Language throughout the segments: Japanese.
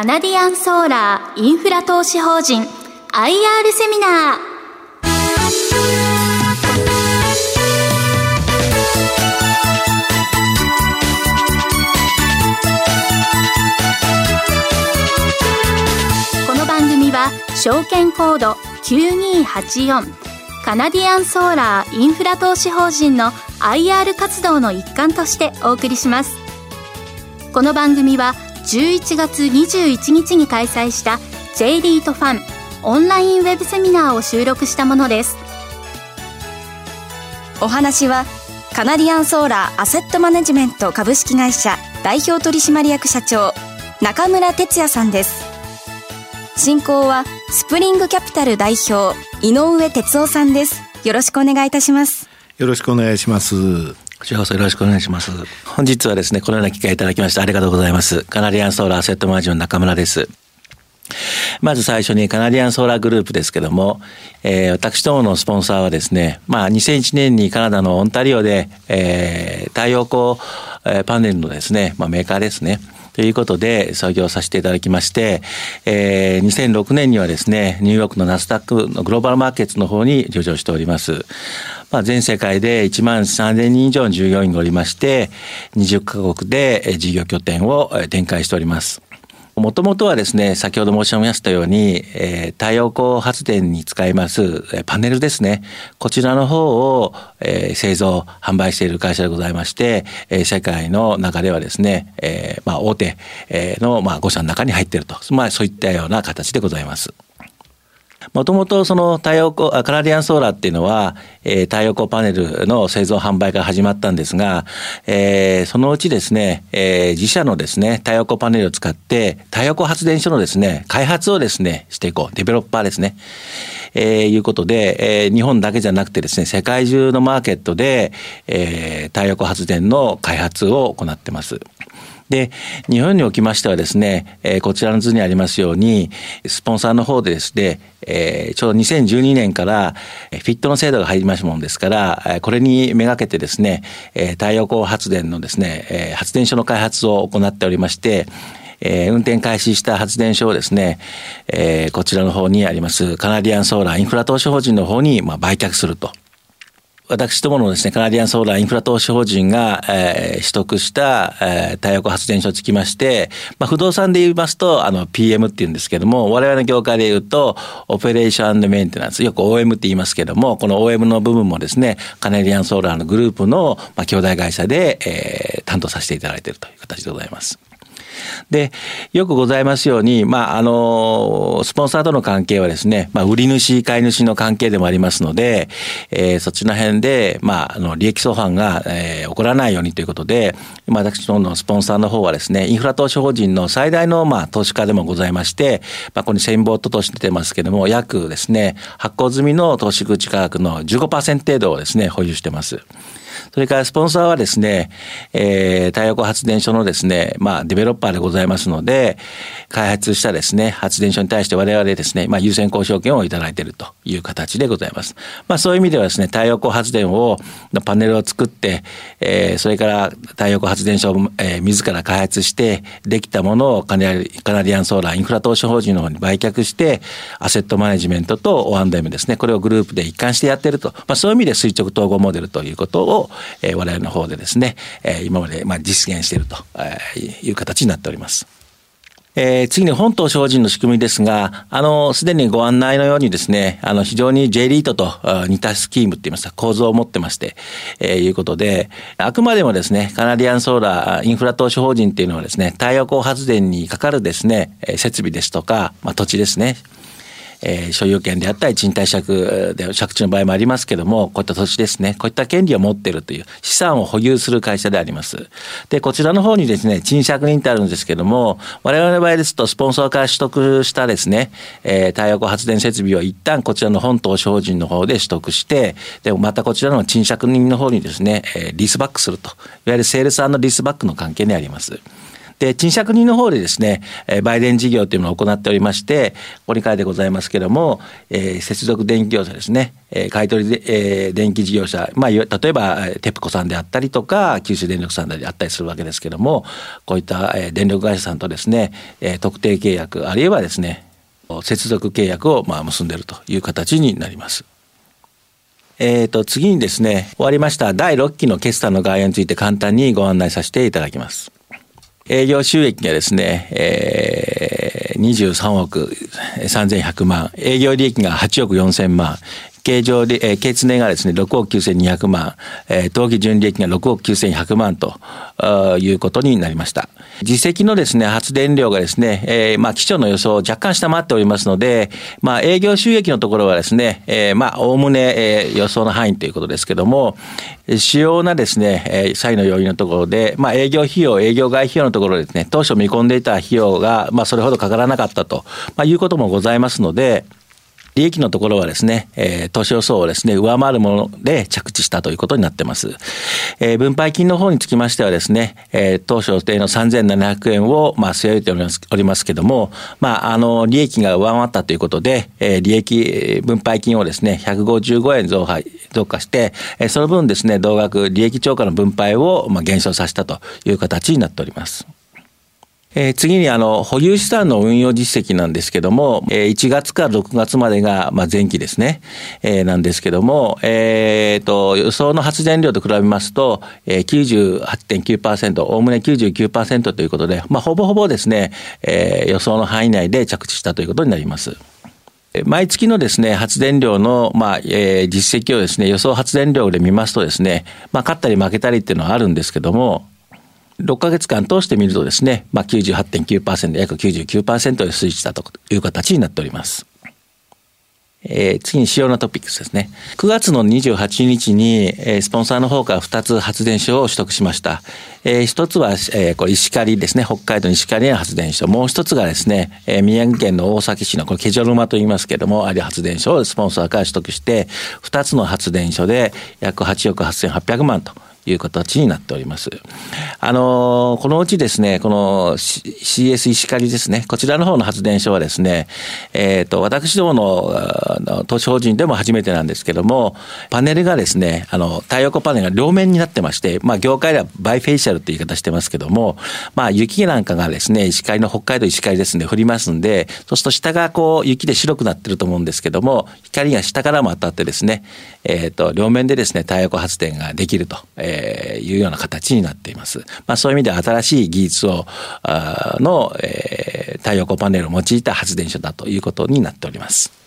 カナディアンソーラーインフラ投資法人 IR セミナー。この番組は証券コード9284カナディアンソーラーインフラ投資法人の IR 活動の一環としてお送りします。この番組は11月21日に開催した J リートファンオンラインウェブセミナーを収録したものです。お話はカナディアンソーラーアセットマネジメント株式会社代表取締役社長中村哲也さんです。進行はスプリングキャピタル代表井上哲夫さんです。よろしくお願いいたします。よろしくお願いします藤原さんよろしくお願いします。本日はですね、このような機会いただきましてありがとうございます。カナディアンソーラーアセットマージョン中村です。まず最初にカナディアンソーラーグループですけども、えー、私どものスポンサーはですね、まあ2001年にカナダのオンタリオで、えー、太陽光、え、パネルのですね、まあメーカーですね。ということで創業させていただきまして、えー、2006年にはですね、ニューヨークのナスダックのグローバルマーケットの方に上場しております。まあ、全世界で1万3000人以上の従業員がおりまして、20カ国で事業拠点を展開しております。もともとはですね、先ほど申し上げましたように、えー、太陽光発電に使います、パネルですね。こちらの方を、えー、製造、販売している会社でございまして、えー、世界の中ではですね、えー、まあ大手の、まあ、5社の中に入っていると。まあそういったような形でございます。もともとその太陽光、カナディアンソーラーっていうのは、えー、太陽光パネルの製造販売から始まったんですが、えー、そのうちですね、えー、自社のですね、太陽光パネルを使って、太陽光発電所のですね、開発をですね、していこう。デベロッパーですね。えー、いうことで、えー、日本だけじゃなくてですね、世界中のマーケットで、えー、太陽光発電の開発を行ってます。で、日本におきましてはですね、えー、こちらの図にありますように、スポンサーの方でですね、えー、ちょうど2012年からフィットの制度が入りましたものですから、これにめがけてですね、太陽光発電のですね、発電所の開発を行っておりまして、えー、運転開始した発電所をですね、えー、こちらの方にありますカナディアンソーラーインフラ投資法人の方にまあ売却すると。私どものですね、カナディアンソーラーインフラ投資法人が、えー、取得した、えー、太陽光発電所につきまして、まあ、不動産で言いますと、あの、PM って言うんですけども、我々の業界で言うと、オペレーションメンテナンス、よく OM って言いますけども、この OM の部分もですね、カナディアンソーラーのグループの、まあ、兄弟会社で、えー、担当させていただいているという形でございます。で、よくございますように、まあ、あの、スポンサーとの関係はですね、まあ、売り主、買い主の関係でもありますので、えー、そっちの辺で、まあ、あの、利益相反が、えー、起こらないようにということで、まあ、私どものスポンサーの方はですね、インフラ投資法人の最大の、まあ、投資家でもございまして、まあ、ここに先ボートとして出てますけども、約ですね、発行済みの投資口価格の15%程度をですね、保有してます。それからスポンサーはですね、えー、太陽光発電所のですね、まあ、デベロッパーでございますので、開発したですね、発電所に対して我々ですね、まあ、優先交渉権をいただいているという形でございます。まあ、そういう意味ではですね、太陽光発電を、のパネルを作って、えー、それから太陽光発電所を、えー、自ら開発して、できたものをカナディアンソーラーインフラ投資法人の方に売却して、アセットマネジメントと O&M ですね、これをグループで一貫してやっていると、まあ、そういう意味で垂直統合モデルということを、えー、我々の方でですね、えー、今までまあ実現しているという形になっております。えー、次に本島精進の仕組みですが、あの、すでにご案内のようにですね、あの、非常に J リートと似たスキームって言いますか、構造を持ってまして、えー、いうことで、あくまでもですね、カナディアンソーラーインフラ投資法人っていうのはですね、太陽光発電にかかるですね、設備ですとか、まあ、土地ですね、えー、所有権であったり賃貸借で借地の場合もありますけども、こういった土地ですね、こういった権利を持っているという資産を保有する会社であります。で、こちらの方にですね、賃借人ってあるんですけども、我々の場合ですと、スポンサーから取得したですね、えー、太陽光発電設備を一旦こちらの本島商人の方で取得して、で、またこちらの賃借人の方にですね、えー、リスバックすると、いわゆるセールスリスバックの関係にあります。で、賃借人の方でですね、売電事業というのを行っておりまして、ここに書いてございますけれども、えー、接続電気業者ですね、えー、買取で、えー、電気事業者、まあ、例えば、テプコさんであったりとか、九州電力さんであったりするわけですけれども、こういった、え、電力会社さんとですね、え、特定契約、あるいはですね、接続契約をまあ結んでいるという形になります。え、ー、と、次にですね、終わりました第6期の決算の概要について簡単にご案内させていただきます。営業収益がですね、えー、23億3100万、営業利益が8億4000万、経常で、えー、経常がですね、6億9200万、えー、当期純利益が6億9100万ということになりました。実績のですね、発電量がですね、えー、まあ、基調の予想を若干下回っておりますので、まあ、営業収益のところはですね、えー、まあ、おおむね、えー、予想の範囲ということですけども、主要なですね、えー、債の要因のところで、まあ、営業費用、営業外費用のところですね、当初見込んでいた費用が、まあ、それほどかからなかったと、まあ、いうこともございますので、利益のところはですね、えー、投資予想をですね、上回るもので着地したということになってます。えー、分配金の方につきましてはですね、えー、当初予定の3700円を、まあ、据え置いておりますおりますけども、まあ、あの、利益が上回ったということで、えー、利益、分配金をですね、155円増配、増加して、えー、その分ですね、同額利益超過の分配を、まあ、減少させたという形になっております。えー、次にあの保有資産の運用実績なんですけども、えー、1月から6月までが、まあ、前期ですね、えー、なんですけども、えー、と予想の発電量と比べますと、えー、98.9%、おおむね99%ということで、まあ、ほぼほぼですね、えー、予想の範囲内で着地したということになります。毎月のですね、発電量の、まあ、えー、実績をですね、予想発電量で見ますとですね、まあ、勝ったり負けたりっていうのはあるんですけども、6ヶ月間通してみるとですね、まあ98.9%、約99%で推移したという形になっております。えー、次に主要なトピックスですね。9月の28日に、えー、スポンサーの方から2つ発電所を取得しました。えー、1つは、えー、これ石狩ですね。北海道石狩の発電所。もう1つがですね、えー、宮城県の大崎市のこれケジョルマと言いますけれども、ある発電所をスポンサーから取得して、2つの発電所で約8億8800万と。いう形になっております。あの、このうちですね、この CS 石狩ですね、こちらの方の発電所はですね、えっ、ー、と、私どもの投資法人でも初めてなんですけども、パネルがですね、あの、太陽光パネルが両面になってまして、まあ、業界では bifacial って言い方してますけども、まあ、雪なんかがですね、石狩の北海道石狩ですね、降りますんで、そうすると下がこう、雪で白くなってると思うんですけども、光が下からも当たってですね、えっ、ー、と、両面でですね、太陽光発電ができると。えー、いうような形になっています。まあ、そういう意味で新しい技術を、あの、えー、太陽光パネルを用いた発電所だということになっております。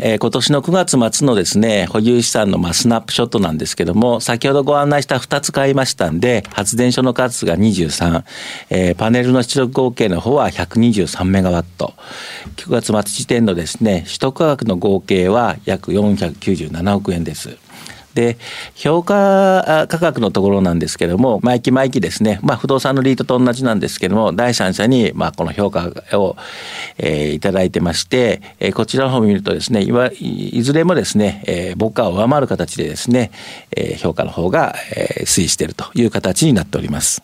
えー、今年の9月末のですね、保有資産のまあスナップショットなんですけども、先ほどご案内した2つ買いましたんで、発電所の数が23、えー、パネルの出力合計の方は123メガワット。9月末時点のですね、取得価格の合計は約497億円です。で、評価価格のところなんですけども、毎期毎期ですね、まあ、不動産のリートと同じなんですけども、第三者に、まあ、この評価を、えー、いただいてまして、えー、こちらの方を見るとですね、いわいずれもですね、えー、僕価を上回る形でですね、えー、評価の方が、えー、推移しているという形になっております。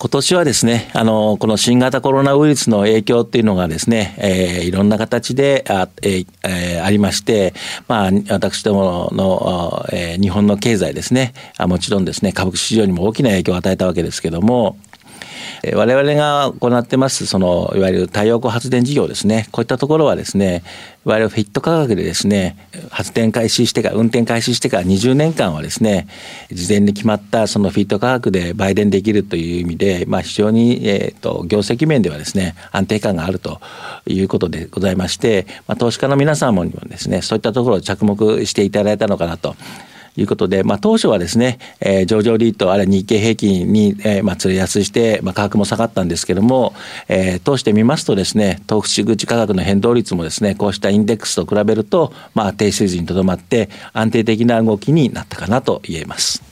今年はですね、あの、この新型コロナウイルスの影響っていうのがですね、えー、いろんな形であ,、えーえ、ありまして、まあ、私どもの、えー、日本の経済ですね、あもちろんですね、株式市場にも大きな影響を与えたわけですけども、え我々が行ってます、その、いわゆる太陽光発電事業ですね。こういったところはですね、いわゆるフィット価格でですね、発電開始してから、運転開始してから20年間はですね、事前に決まったそのフィット価格で売電できるという意味で、まあ非常に、えっ、ー、と、業績面ではですね、安定感があるということでございまして、まあ投資家の皆様にもですね、そういったところを着目していただいたのかなということで、まあ、当初はですね、えー、上場リート、あるいは日経平均に、えー、まあ、釣り安して、まあ、価格も下がったんですけれども、えー、通してみますとですね、投資口価格の変動率もですね、こうしたインデックスと比べると、まあ、低水準にとどまって、安定的な動きになったかなと言えます。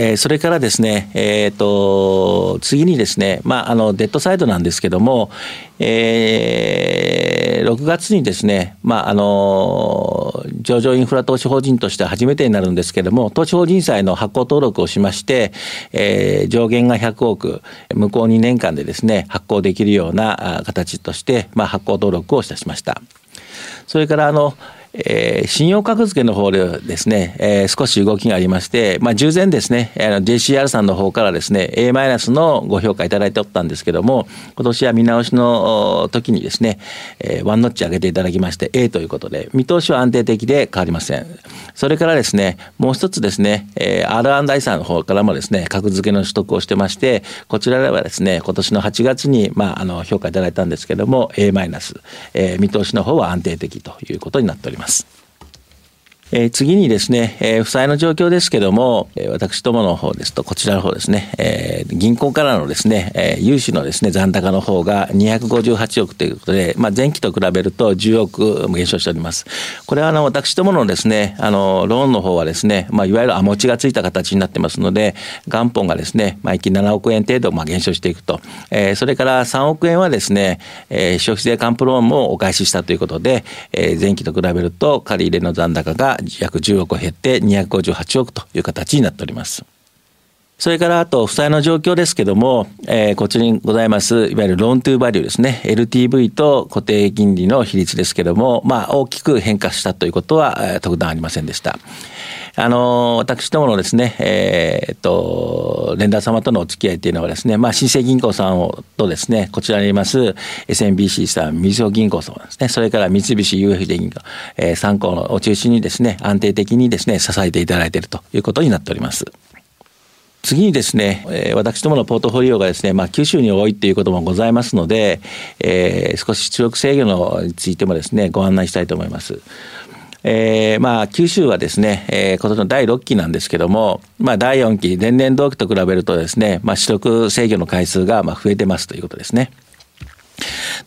えー、それからですね、えっ、ー、と、次にですね、まあ、あの、デッドサイドなんですけども、えー、6月にですね、まあ、あの、上場インフラ投資法人として初めてになるんですけれども、投資法人債の発行登録をしまして、えー、上限が100億、向こう2年間でですね、発行できるような形として、まあ、発行登録をいたしました。それからあの、えー、信用格付けの方でですね、えー、少し動きがありまして、まあ、従前ですね、あの JCR さんの方からですね、A マイナスのご評価いただいておったんですけども、今年は見直しの時にですね、えー、ワンノッチ上げていただきまして A ということで、見通しは安定的で変わりません。それからですね、もう一つですね、えー、R&I さんの方からもですね、格付けの取得をしてまして、こちらではですね、今年の8月に、まあ、あの、評価いただいたんですけども、A マイナス、えー、見通しの方は安定的ということになっております。ます。え、次にですね、え、負債の状況ですけども、え、私どもの方ですと、こちらの方ですね、え、銀行からのですね、え、融資のですね、残高の方が258億ということで、まあ、前期と比べると10億減少しております。これはあの、私どものですね、あの、ローンの方はですね、まあ、いわゆるア持ちがついた形になってますので、元本がですね、毎期7億円程度、まあ、減少していくと。え、それから3億円はですね、え、消費税還付ローンもお返ししたということで、え、前期と比べると借り入れの残高が約10億減って258億という形になっております。それからあと、負債の状況ですけども、えー、こちらにございます、いわゆるローントゥーバリューですね。LTV と固定金利の比率ですけども、まあ、大きく変化したということは、えー、特段ありませんでした。あの、私どものですね、えー、っと、連打様とのお付き合いっていうのはですね、まあ、新生銀行さんをとですね、こちらにいます SMBC さん、みずほ銀行さんですね、それから三菱 UFJ 銀行、えー、3行を中心にですね、安定的にですね、支えていただいているということになっております。次にですね、え、私どものポートフォリオがですね、まあ、九州に多いっていうこともございますので、えー、少し出力制御のについてもですね、ご案内したいと思います。えー、まあ、九州はですね、えー、今年の第6期なんですけども、まあ、第4期、前年同期と比べるとですね、まあ、取得制御の回数がまあ増えてますということですね。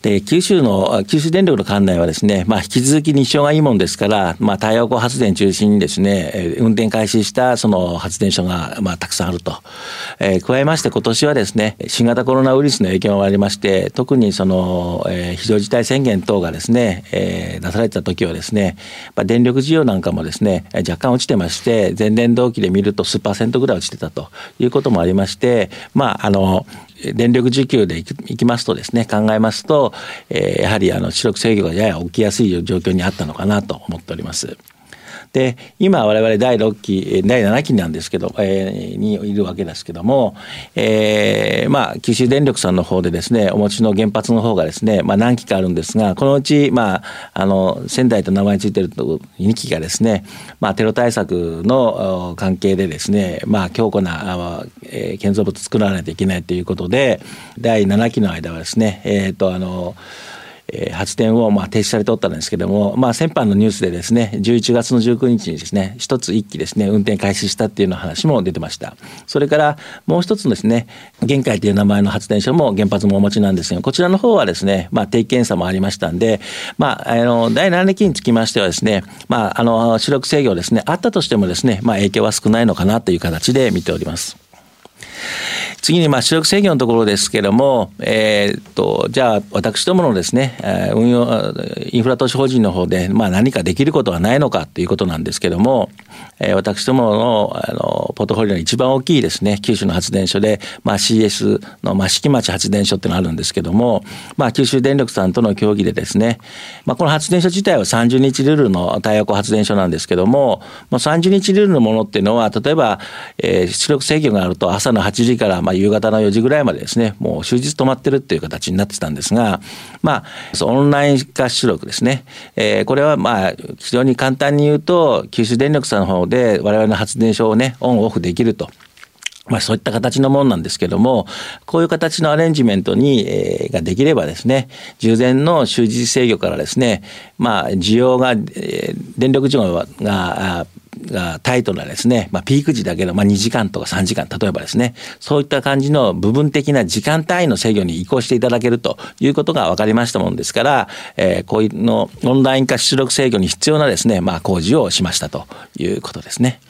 で、九州の、九州電力の管内はですね、まあ、引き続き日照がいいもんですから、まあ、太陽光発電中心にですね、運転開始したその発電所が、まあ、たくさんあると。えー、加えまして今年はですね、新型コロナウイルスの影響がありまして、特にその、えー、非常事態宣言等がですね、えー、出された時はですね、まあ、電力需要なんかもですね、若干落ちてまして、前年同期で見ると数パーセントぐらい落ちてたということもありまして、まあ、あの、電力需給でいきますとですね、考えますと、え、やはりあの出力制御がやや起きやすい状況にあったのかなと思っております。で、今我々第6期、第7期なんですけど、えー、にいるわけですけども、えー、まあ、九州電力さんの方でですね、お持ちの原発の方がですね、まあ何基かあるんですが、このうち、まあ、あの、仙台と名前ついてると2基がですね、まあ、テロ対策の関係でですね、まあ、強固な、建造物作らないといけないということで、第7期の間はですね、えっ、ー、と、あの、え、発電をまあ停止されておったんですけども、まあ、先般のニュースでですね、11月の19日にですね、一つ一機ですね、運転開始したっていうの話も出てました。それからもう一つですね、玄海という名前の発電所も原発もお持ちなんですが、こちらの方はですね、まあ、定期検査もありましたんで、まあ、あの、第7期につきましてはですね、まあ、あの、主力制御ですね、あったとしてもですね、まあ、影響は少ないのかなという形で見ております。次に、まあ、出力制御のところですけれども、えー、っと、じゃあ、私どものですね、運用、インフラ投資法人の方で、まあ、何かできることはないのかということなんですけれども、えー、私どもの、あの、ポートフォリオの一番大きいですね、九州の発電所で、まあ、CS の益城町発電所っていうのがあるんですけども、まあ、九州電力さんとの協議でですね、まあ、この発電所自体は30日ルールの太陽光発電所なんですけども、まあ、30日ルールのものっていうのは、例えば、えー、出力制御があると朝の8時から、まあ、夕方の4時ぐらいまでですね、もう終日止まってるっていう形になってたんですが、まあ、オンライン化出力ですね。えー、これはまあ、非常に簡単に言うと、九州電力さんの方で我々の発電所をね、オンオフできると。まあそういった形のものなんですけども、こういう形のアレンジメントに、えー、ができればですね、従前の終日制御からですね、まあ需要が、えー、電力需要が、がタイトなですね、まあ、ピーク時だけど、まあ、2時間とか3時間、例えばですね、そういった感じの部分的な時間単位の制御に移行していただけるということが分かりましたものですから、えー、こういうのオンライン化出力制御に必要なですね、まあ、工事をしましたということですね。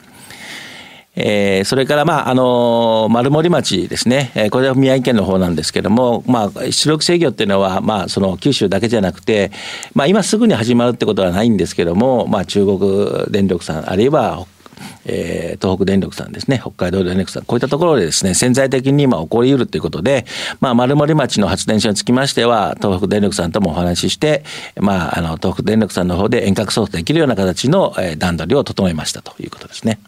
えー、それから、まあ、あの、丸森町ですね。えー、これは宮城県の方なんですけども、まあ、出力制御っていうのは、まあ、その九州だけじゃなくて、まあ、今すぐに始まるってことはないんですけども、まあ、中国電力さん、あるいはえー、東北電力さんですね、北海道電力さん、こういったところでですね、潜在的に今起こり得るということで、まあ、丸森町の発電所につきましては、東北電力さんともお話しして、まあ、あの、東北電力さんの方で遠隔操作できるような形の、え、段取りを整えましたということですね。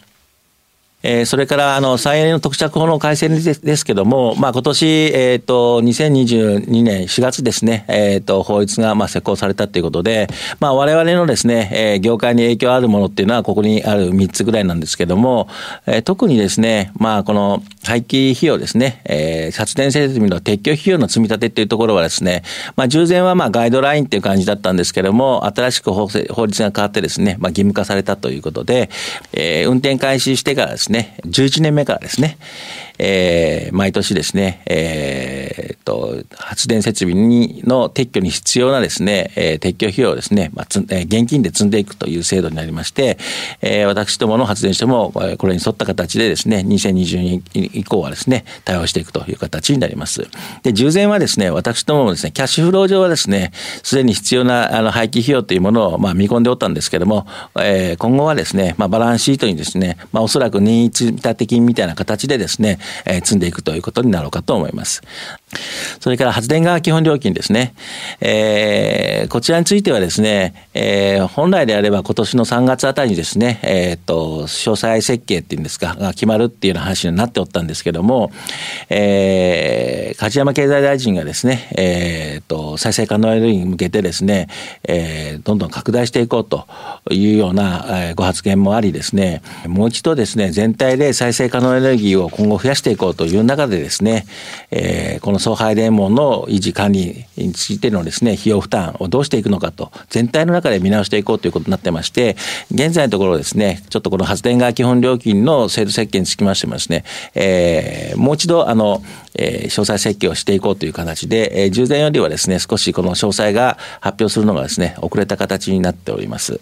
えー、それから、あの、再エネの特着法の改正ですけども、まあ、今年、えっ、ー、と、2022年4月ですね、えっ、ー、と、法律が、まあ、施行されたということで、まあ、我々のですね、えー、業界に影響あるものっていうのは、ここにある3つぐらいなんですけども、えー、特にですね、まあ、この廃棄費用ですね、えー、発電設備の撤去費用の積み立てっていうところはですね、まあ、従前はまあ、ガイドラインっていう感じだったんですけども、新しく法律が変わってですね、まあ、義務化されたということで、えー、運転開始してからですね、ね、11年目からですね、えー、毎年ですね、えー、と、発電設備にの撤去に必要なですね、えー、撤去費用をですね、まあつえー、現金で積んでいくという制度になりまして、えー、私どもの発電所もこれに沿った形でですね、2022年以降はですね、対応していくという形になります。で、従前はですね、私どももですね、キャッシュフロー上はですね、すでに必要なあの廃棄費用というものをまあ見込んでおったんですけども、えー、今後はですね、まあバランスシートにですね、まあおそらく任意積立金みたいな形でですね、えー、積んでいくということになろうかと思います。それから発電側基本料金ですね。えー、こちらについてはですね、えー、本来であれば今年の3月あたりにですね、えっ、ー、と、詳細設計っていうんですか、が決まるっていうような話になっておったんですけども、えー、梶山経済大臣がですね、えっ、ー、と、再生可能エネルギーに向けてですね、えー、どんどん拡大していこうというような、え、ご発言もありですね、もう一度ですね、全体で再生可能エネルギーを今後増やしていこうという中でですね、えー、この送配電網の維持管理についてのですね、費用負担をどうしていくのかと、全体の中で見直していこうということになってまして、現在のところですね、ちょっとこの発電側基本料金の制度設計につきましてもですね、えー、もう一度、あの、えー、詳細設計をしていこうという形で、えー、従前よりはですね、少しこの詳細が発表するのがですね、遅れた形になっております。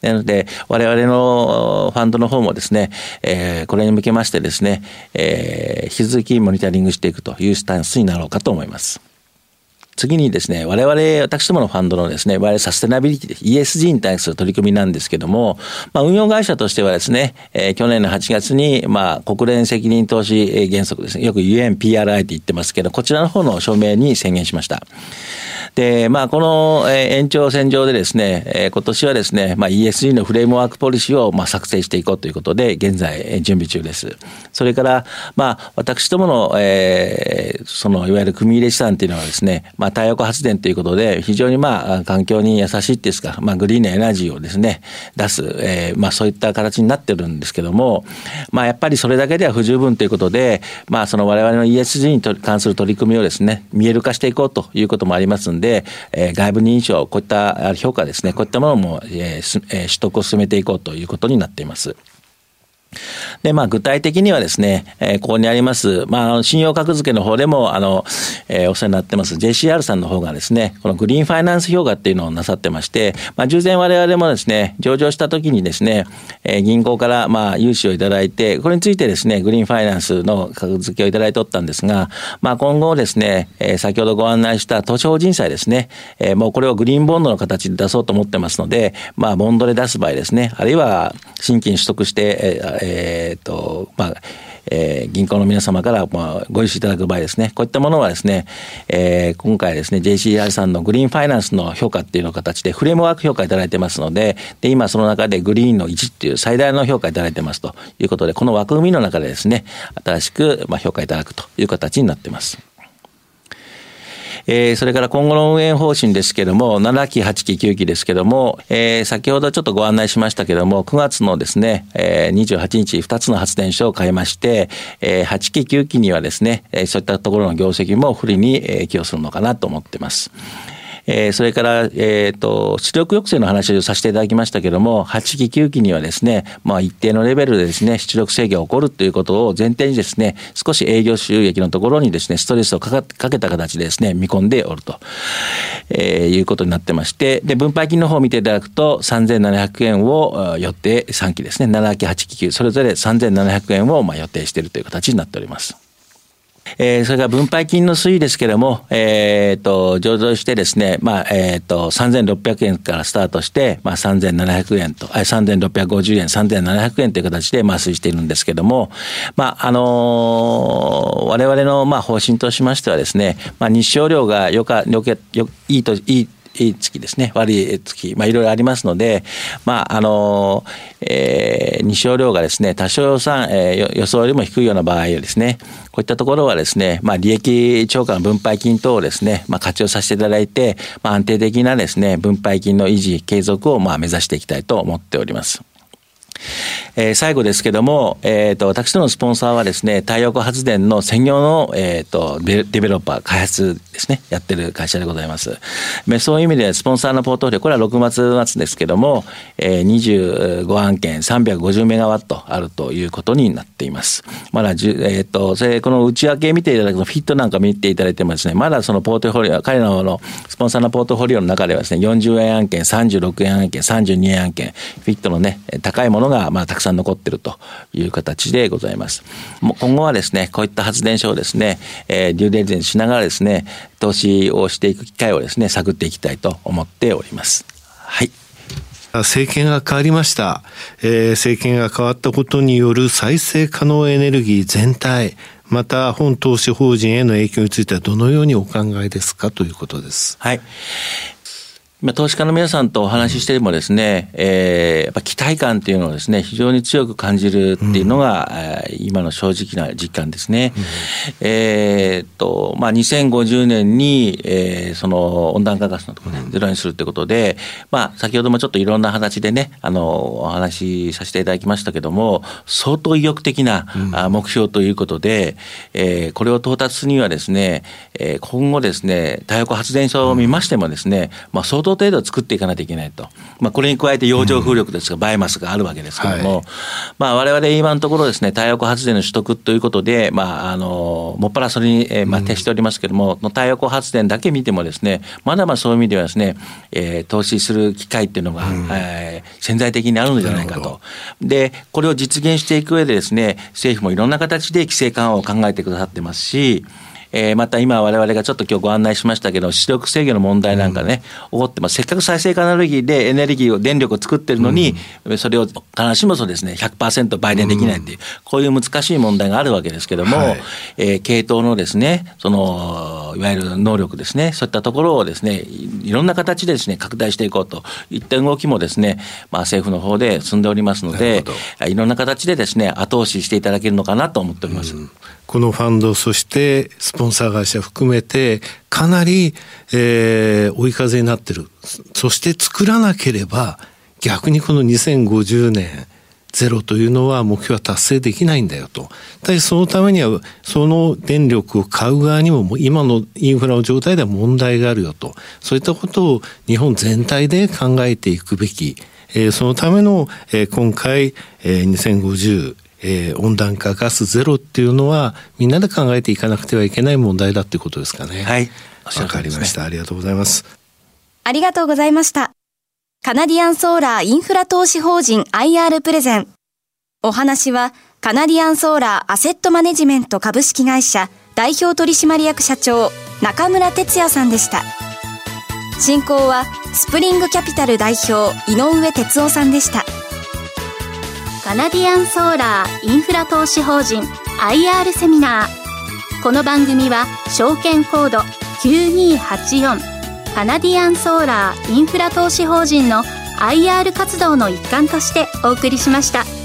なので、我々のファンドの方もですね、えー、これに向けましてですね、えー、引き続きモニタリングしていくというスタンスになろうかと思います。次にですね、我々、私どものファンドのですね、我々サステナビリティ、ESG に対する取り組みなんですけども、まあ、運用会社としてはですね、えー、去年の8月に、まあ、国連責任投資原則ですね、よく UNPRI って言ってますけど、こちらの方の署名に宣言しました。で、まあ、この、延長線上でですね、今年はですね、まあ、ESG のフレームワークポリシーを、まあ、作成していこうということで、現在、準備中です。それから、まあ、私どもの、えー、その、いわゆる組入れ資産っていうのはですね、まあ、太陽光発電ということで、非常にまあ、環境に優しいですか、まあ、グリーンなエナジーをですね、出す、えー、まあ、そういった形になってるんですけども、まあ、やっぱりそれだけでは不十分ということで、まあ、その我々の ESG に関する取り組みをですね、見える化していこうということもありますんで、でえー、外部認証、こういった評価ですね、こういったものも、えー、取得を進めていこうということになっています。で、まあ、具体的にはですね、えー、ここにあります、まあ、信用格付けの方でも、あの、えー、お世話になってます JCR さんの方がですね、このグリーンファイナンス評価っていうのをなさってまして、まあ、従前我々もですね、上場した時にですね、えー、銀行から、まあ、融資をいただいて、これについてですね、グリーンファイナンスの格付けをいただいておったんですが、まあ、今後ですね、えー、先ほどご案内した都庁人債ですね、えー、もうこれをグリーンボンドの形で出そうと思ってますので、まあ、ボンドで出す場合ですね、あるいは新規に取得して、えーえっ、と、まあ、えー、銀行の皆様から、まあ、ご融資いただく場合ですね、こういったものはですね、えー、今回ですね、JCI さんのグリーンファイナンスの評価っていうの形でフレームワーク評価いただいてますので、で、今その中でグリーンの1っていう最大の評価いただいてますということで、この枠組みの中でですね、新しく、まあ、評価いただくという形になってます。えー、それから今後の運営方針ですけども、7期、8期、9期ですけども、えー、先ほどちょっとご案内しましたけども、9月のですね、えー、28日、2つの発電所を変えまして、えー、8期、9期にはですね、え、そういったところの業績も不利に、え、寄与するのかなと思ってます。えー、それから、えっ、と、出力抑制の話をさせていただきましたけども、8期9期にはですね、まあ一定のレベルでですね、出力制御が起こるということを前提にですね、少し営業収益のところにですね、ストレスをかけた形でですね、見込んでおると、えー、いうことになってまして、で、分配金の方を見ていただくと、3700円を予定、3期ですね、7期、8期、9、それぞれ3700円をまあ予定しているという形になっております。えー、それから分配金の推移ですけれども、えっ、ー、と、上場してですね、まあ、えっ、ー、と、3600円からスタートして、まあ、3700円と、3650円、3700円という形で、まあ、推移しているんですけれども、まあ、あのー、我々の、まあ、方針としましてはですね、まあ、日照量がよか、よけ、よ、いいと、いいいい月ですね、悪い月、まあ、いろいろありますので、まあ、あの、えー、日照量がですね、多少予算、えー、予想よりも低いような場合はですね、こういったところはですね、まあ、利益超過の分配金等をですね、まあ、活用させていただいて、まあ、安定的なですね、分配金の維持、継続を、まあ、目指していきたいと思っております。えー、最後ですけども、え、ー、と、私どのスポンサーはですね、太陽光発電の専業の、え、ー、と、デベロッパー、開発ですね、やってる会社でございます。そういう意味で、スポンサーのポートフォリオ、これは6月末ですけども、えー、25案件350メガワットあるということになっています。まだ、え、ー、と、それ、この内訳見ていただくと、フィットなんか見ていただいてもですね、まだそのポートフォリオ、彼らのスポンサーのポートフォリオの中ではですね、40円案件、36円案件、32円案件、フィットのね、高いものが、まあ、たくさん残っているという形でございます。今後はですね、こういった発電所をですね、えー、デューデリジェンスしながらですね、投資をしていく機会をですね、探っていきたいと思っております。はい。政権が変わりました、えー、政権が変わったことによる再生可能エネルギー全体また本投資法人への影響についてはどのようにお考えですかということです。はい。今、投資家の皆さんとお話ししてもですね、えー、やっぱ期待感っていうのをですね、非常に強く感じるっていうのが、うん、今の正直な実感ですね。うん、えっと、まあ、2050年に、えー、その温暖化ガスのところね、ゼロにするってことで、まあ、先ほどもちょっといろんな形でね、あの、お話しさせていただきましたけども、相当意欲的な、うん、目標ということで、えー、これを到達するにはですね、えー、今後ですね、太陽光発電所を見ましてもですね、まあ、相当当程度作っていかないといけないと。まあ、これに加えて洋上風力ですが、バイマスがあるわけですけれども、はい、まあ、我々今のところですね、太陽光発電の取得ということで、まあ、あの、もっぱらそれに、えー、まあ、徹しておりますけれども、うん、太陽光発電だけ見てもですね、まだまだそういう意味ではですね、えー、投資する機会っていうのが、うん、えー、潜在的にあるのじゃないかと。で、これを実現していく上でですね、政府もいろんな形で規制緩和を考えてくださってますし、えー、また今我々がちょっと今日ご案内しましたけど、出力制御の問題なんかね、起こってます。せっかく再生可能エネルギーでエネルギーを、電力を作ってるのに、うん、それを必ずしもそうですね、100%売電できないっていう、うん、こういう難しい問題があるわけですけども、はい、えー、系統のですね、その、いわゆる能力ですね、そういったところをですね、いろんな形でですね、拡大していこうと。いった動きもですね、まあ政府の方で進んでおりますので、いろんな形でですね、後押ししていただけるのかなと思っております。うん。このファンド、そしてスポンサー会社含めて、かなり、えー、追い風になってる。そして作らなければ、逆にこの2050年、ゼロというのは目標は達成できないんだよと。だそのためには、その電力を買う側にも今のインフラの状態では問題があるよと。そういったことを日本全体で考えていくべき。えー、そのための、えー、今回、えー、2050えー、温暖化ガスゼロっていうのはみんなで考えていかなくてはいけない問題だっていうことですかね。はい。わかりました。ありがとうございます。ありがとうございました。カナディアンソーラーインフラ投資法人 IR プレゼン。お話はカナディアンソーラーアセットマネジメント株式会社代表取締役社長中村哲也さんでした。進行はスプリングキャピタル代表井上哲夫さんでした。カナディアンソーラーインフラ投資法人 IR セミナーこの番組は証券コード9284カナディアンソーラーインフラ投資法人の IR 活動の一環としてお送りしました。